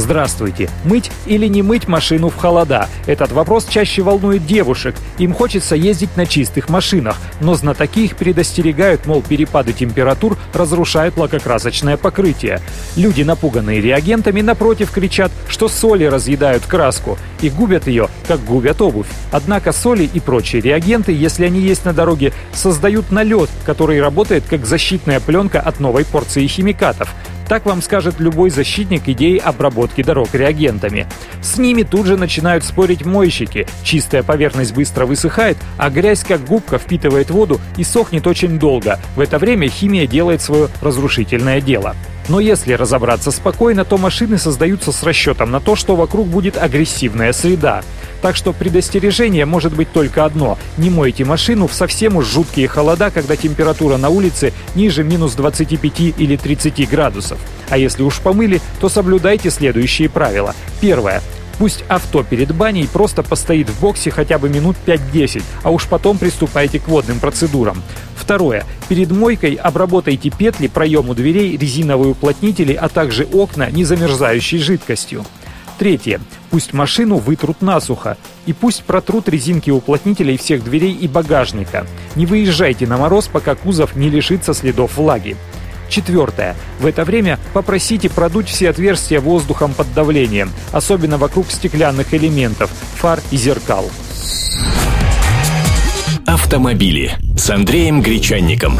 Здравствуйте. Мыть или не мыть машину в холода? Этот вопрос чаще волнует девушек. Им хочется ездить на чистых машинах, но знатоки их предостерегают, мол, перепады температур разрушают лакокрасочное покрытие. Люди, напуганные реагентами, напротив кричат, что соли разъедают краску и губят ее, как губят обувь. Однако соли и прочие реагенты, если они есть на дороге, создают налет, который работает как защитная пленка от новой порции химикатов. Так вам скажет любой защитник идеи обработки дорог реагентами. С ними тут же начинают спорить мойщики. Чистая поверхность быстро высыхает, а грязь как губка впитывает воду и сохнет очень долго. В это время химия делает свое разрушительное дело. Но если разобраться спокойно, то машины создаются с расчетом на то, что вокруг будет агрессивная среда. Так что предостережение может быть только одно. Не мойте машину в совсем уж жуткие холода, когда температура на улице ниже минус 25 или 30 градусов. А если уж помыли, то соблюдайте следующие правила. Первое. Пусть авто перед баней просто постоит в боксе хотя бы минут 5-10, а уж потом приступайте к водным процедурам. Второе. Перед мойкой обработайте петли, проему дверей, резиновые уплотнители, а также окна незамерзающей жидкостью. Третье. Пусть машину вытрут насухо. И пусть протрут резинки уплотнителей всех дверей и багажника. Не выезжайте на мороз, пока кузов не лишится следов влаги. Четвертое. В это время попросите продуть все отверстия воздухом под давлением, особенно вокруг стеклянных элементов, фар и зеркал. Автомобили с Андреем Гречанником.